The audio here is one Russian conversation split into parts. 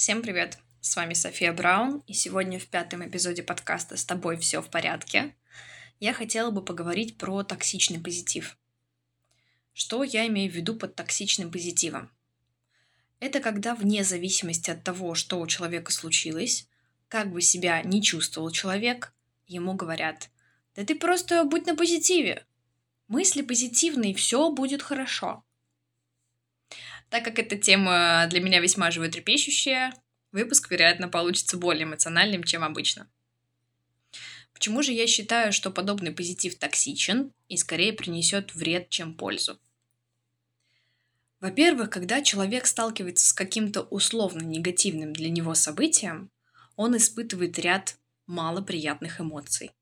Всем привет! С вами София Браун, и сегодня в пятом эпизоде подкаста «С тобой все в порядке» я хотела бы поговорить про токсичный позитив. Что я имею в виду под токсичным позитивом? Это когда вне зависимости от того, что у человека случилось, как бы себя не чувствовал человек, ему говорят «Да ты просто будь на позитиве, мысли позитивные, все будет хорошо». Так как эта тема для меня весьма животрепещущая, выпуск, вероятно, получится более эмоциональным, чем обычно. Почему же я считаю, что подобный позитив токсичен и скорее принесет вред, чем пользу? Во-первых, когда человек сталкивается с каким-то условно негативным для него событием, он испытывает ряд малоприятных эмоций.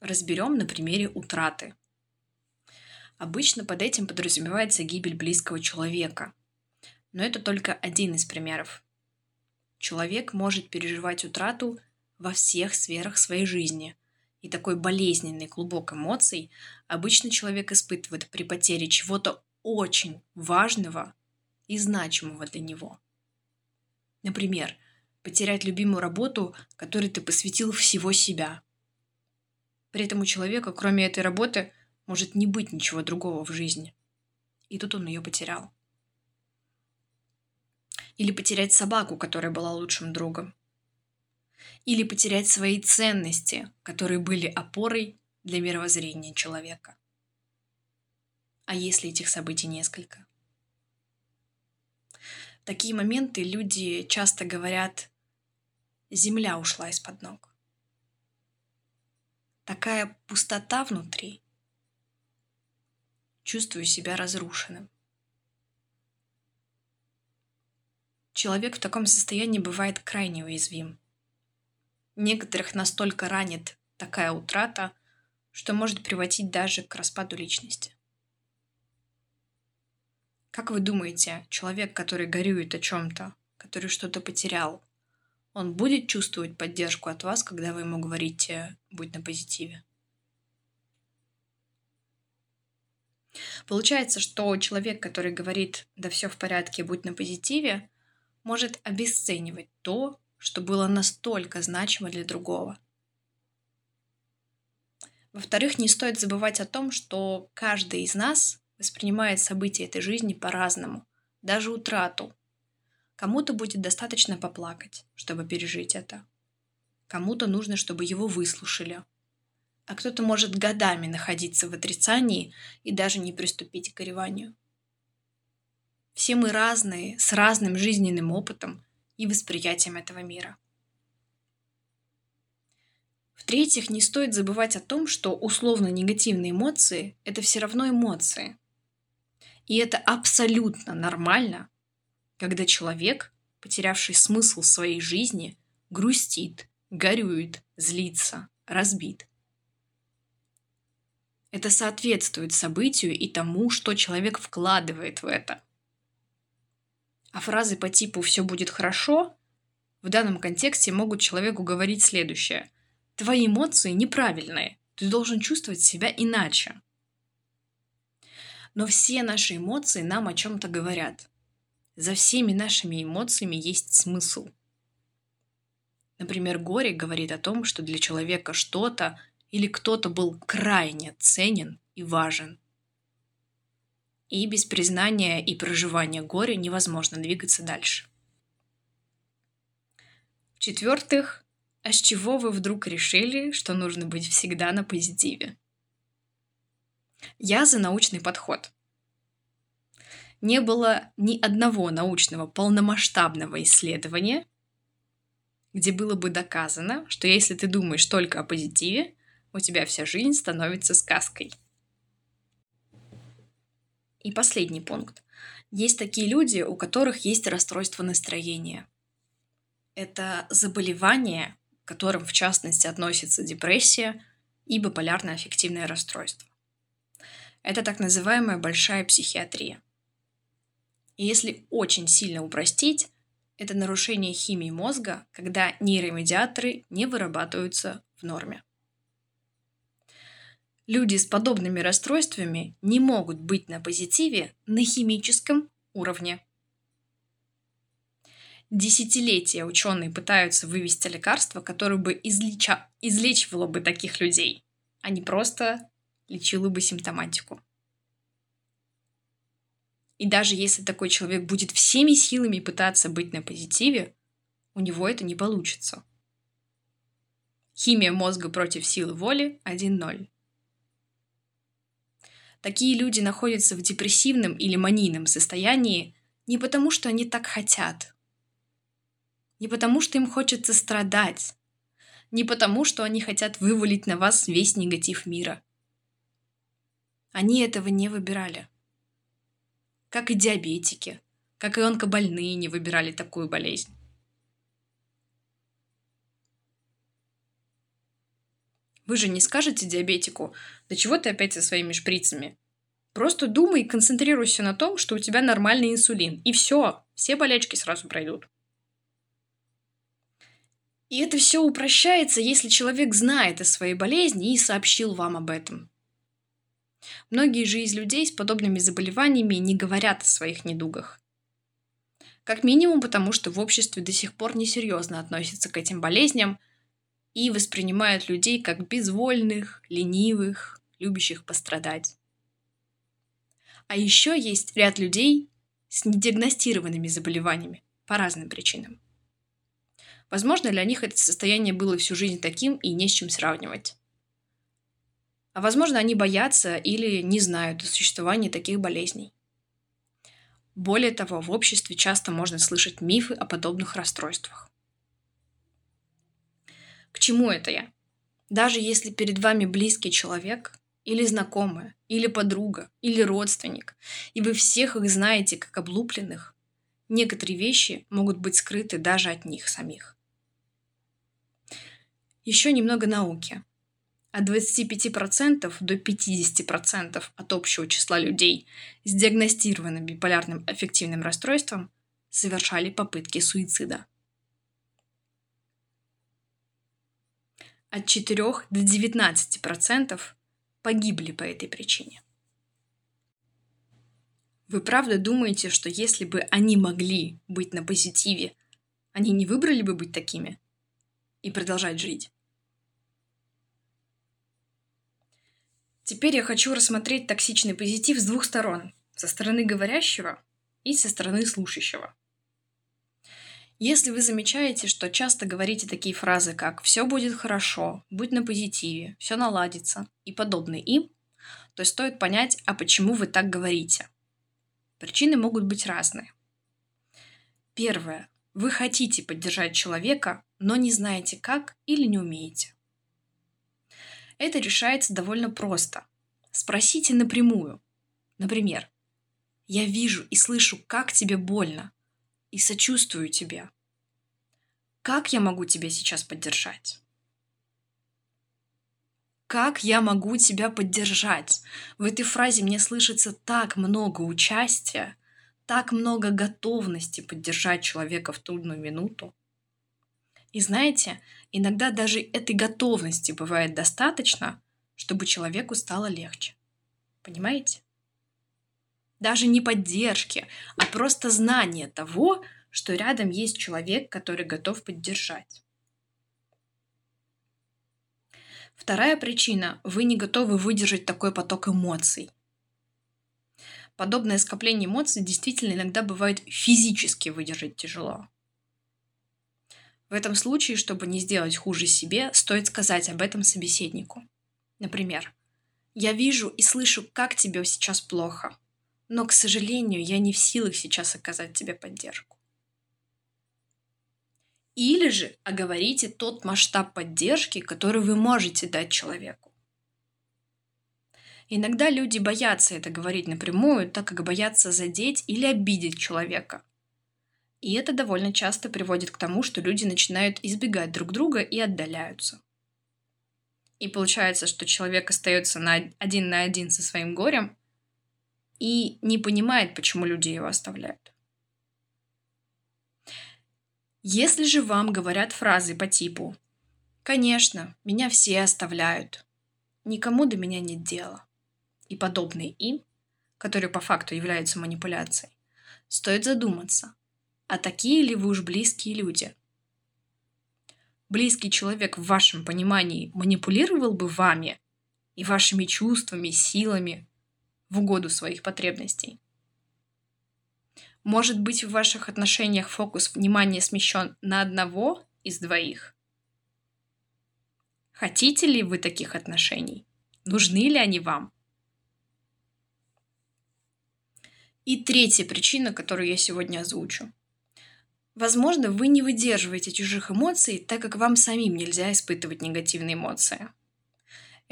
Разберем на примере утраты – Обычно под этим подразумевается гибель близкого человека. Но это только один из примеров. Человек может переживать утрату во всех сферах своей жизни. И такой болезненный клубок эмоций обычно человек испытывает при потере чего-то очень важного и значимого для него. Например, потерять любимую работу, которой ты посвятил всего себя. При этом у человека, кроме этой работы, может не быть ничего другого в жизни. И тут он ее потерял. Или потерять собаку, которая была лучшим другом. Или потерять свои ценности, которые были опорой для мировоззрения человека. А если этих событий несколько? В такие моменты люди часто говорят «земля ушла из-под ног». Такая пустота внутри, чувствую себя разрушенным. Человек в таком состоянии бывает крайне уязвим. Некоторых настолько ранит такая утрата, что может приводить даже к распаду личности. Как вы думаете, человек, который горюет о чем-то, который что-то потерял, он будет чувствовать поддержку от вас, когда вы ему говорите «будь на позитиве»? Получается, что человек, который говорит «да все в порядке, будь на позитиве», может обесценивать то, что было настолько значимо для другого. Во-вторых, не стоит забывать о том, что каждый из нас воспринимает события этой жизни по-разному, даже утрату. Кому-то будет достаточно поплакать, чтобы пережить это. Кому-то нужно, чтобы его выслушали, а кто-то может годами находиться в отрицании и даже не приступить к гореванию. Все мы разные, с разным жизненным опытом и восприятием этого мира. В-третьих, не стоит забывать о том, что условно негативные эмоции – это все равно эмоции. И это абсолютно нормально, когда человек, потерявший смысл своей жизни, грустит, горюет, злится, разбит – это соответствует событию и тому, что человек вкладывает в это. А фразы по типу «все будет хорошо» в данном контексте могут человеку говорить следующее. Твои эмоции неправильные, ты должен чувствовать себя иначе. Но все наши эмоции нам о чем-то говорят. За всеми нашими эмоциями есть смысл. Например, горе говорит о том, что для человека что-то или кто-то был крайне ценен и важен. И без признания и проживания горя невозможно двигаться дальше. В-четвертых, а с чего вы вдруг решили, что нужно быть всегда на позитиве? Я за научный подход. Не было ни одного научного полномасштабного исследования, где было бы доказано, что если ты думаешь только о позитиве, у тебя вся жизнь становится сказкой. И последний пункт. Есть такие люди, у которых есть расстройство настроения. Это заболевание, к которым в частности относится депрессия и биполярное аффективное расстройство. Это так называемая большая психиатрия. И если очень сильно упростить, это нарушение химии мозга, когда нейромедиаторы не вырабатываются в норме. Люди с подобными расстройствами не могут быть на позитиве на химическом уровне. Десятилетия ученые пытаются вывести лекарство, которое бы излеча... излечивало бы таких людей, а не просто лечило бы симптоматику. И даже если такой человек будет всеми силами пытаться быть на позитиве, у него это не получится. Химия мозга против силы воли 1-0. Такие люди находятся в депрессивном или манийном состоянии не потому, что они так хотят, не потому, что им хочется страдать, не потому, что они хотят вывалить на вас весь негатив мира. Они этого не выбирали. Как и диабетики, как и онкобольные не выбирали такую болезнь. Вы же не скажете диабетику, да чего ты опять со своими шприцами? Просто думай и концентрируйся на том, что у тебя нормальный инсулин. И все, все болячки сразу пройдут. И это все упрощается, если человек знает о своей болезни и сообщил вам об этом. Многие же из людей с подобными заболеваниями не говорят о своих недугах. Как минимум потому, что в обществе до сих пор несерьезно относятся к этим болезням – и воспринимают людей как безвольных, ленивых, любящих пострадать. А еще есть ряд людей с недиагностированными заболеваниями по разным причинам. Возможно, для них это состояние было всю жизнь таким и не с чем сравнивать. А возможно, они боятся или не знают о существовании таких болезней. Более того, в обществе часто можно слышать мифы о подобных расстройствах. К чему это я? Даже если перед вами близкий человек, или знакомая, или подруга, или родственник, и вы всех их знаете как облупленных, некоторые вещи могут быть скрыты даже от них самих. Еще немного науки. От 25% до 50% от общего числа людей с диагностированным биполярным аффективным расстройством совершали попытки суицида. От 4 до 19% погибли по этой причине. Вы правда думаете, что если бы они могли быть на позитиве, они не выбрали бы быть такими и продолжать жить? Теперь я хочу рассмотреть токсичный позитив с двух сторон. Со стороны говорящего и со стороны слушающего. Если вы замечаете, что часто говорите такие фразы, как «все будет хорошо», «будь на позитиве», «все наладится» и подобные им, то стоит понять, а почему вы так говорите. Причины могут быть разные. Первое. Вы хотите поддержать человека, но не знаете как или не умеете. Это решается довольно просто. Спросите напрямую. Например, «Я вижу и слышу, как тебе больно и сочувствую тебе. Как я могу тебя сейчас поддержать? Как я могу тебя поддержать? В этой фразе мне слышится так много участия, так много готовности поддержать человека в трудную минуту. И знаете, иногда даже этой готовности бывает достаточно, чтобы человеку стало легче. Понимаете? Даже не поддержки, а просто знание того, что рядом есть человек, который готов поддержать. Вторая причина – вы не готовы выдержать такой поток эмоций. Подобное скопление эмоций действительно иногда бывает физически выдержать тяжело. В этом случае, чтобы не сделать хуже себе, стоит сказать об этом собеседнику. Например, «Я вижу и слышу, как тебе сейчас плохо но, к сожалению, я не в силах сейчас оказать тебе поддержку. Или же оговорите тот масштаб поддержки, который вы можете дать человеку. Иногда люди боятся это говорить напрямую, так как боятся задеть или обидеть человека. И это довольно часто приводит к тому, что люди начинают избегать друг друга и отдаляются. И получается, что человек остается на один на один со своим горем, и не понимает, почему люди его оставляют. Если же вам говорят фразы по типу «Конечно, меня все оставляют», «Никому до меня нет дела» и подобные им, которые по факту являются манипуляцией, стоит задуматься, а такие ли вы уж близкие люди. Близкий человек в вашем понимании манипулировал бы вами и вашими чувствами, силами в угоду своих потребностей. Может быть, в ваших отношениях фокус внимания смещен на одного из двоих? Хотите ли вы таких отношений? Нужны ли они вам? И третья причина, которую я сегодня озвучу. Возможно, вы не выдерживаете чужих эмоций, так как вам самим нельзя испытывать негативные эмоции.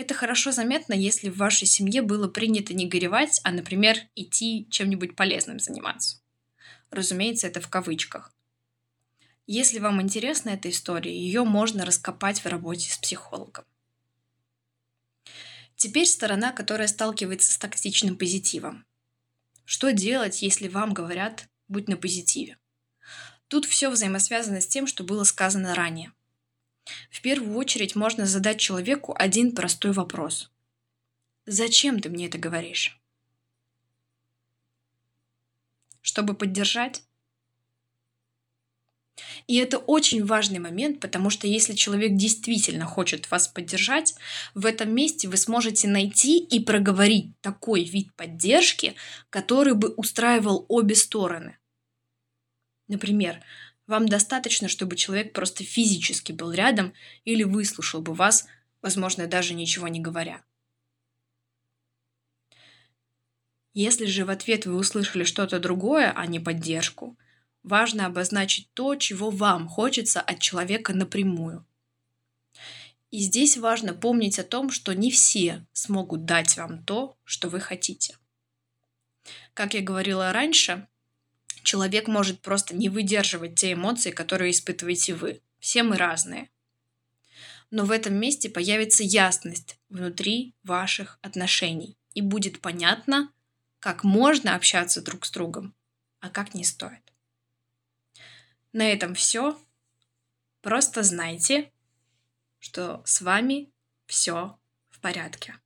Это хорошо заметно, если в вашей семье было принято не горевать, а, например, идти чем-нибудь полезным заниматься. Разумеется, это в кавычках. Если вам интересна эта история, ее можно раскопать в работе с психологом. Теперь сторона, которая сталкивается с токсичным позитивом. Что делать, если вам говорят «будь на позитиве»? Тут все взаимосвязано с тем, что было сказано ранее. В первую очередь можно задать человеку один простой вопрос. Зачем ты мне это говоришь? Чтобы поддержать? И это очень важный момент, потому что если человек действительно хочет вас поддержать, в этом месте вы сможете найти и проговорить такой вид поддержки, который бы устраивал обе стороны. Например, вам достаточно, чтобы человек просто физически был рядом или выслушал бы вас, возможно, даже ничего не говоря. Если же в ответ вы услышали что-то другое, а не поддержку – Важно обозначить то, чего вам хочется от человека напрямую. И здесь важно помнить о том, что не все смогут дать вам то, что вы хотите. Как я говорила раньше, человек может просто не выдерживать те эмоции, которые испытываете вы. Все мы разные. Но в этом месте появится ясность внутри ваших отношений. И будет понятно, как можно общаться друг с другом, а как не стоит. На этом все. Просто знайте, что с вами все в порядке.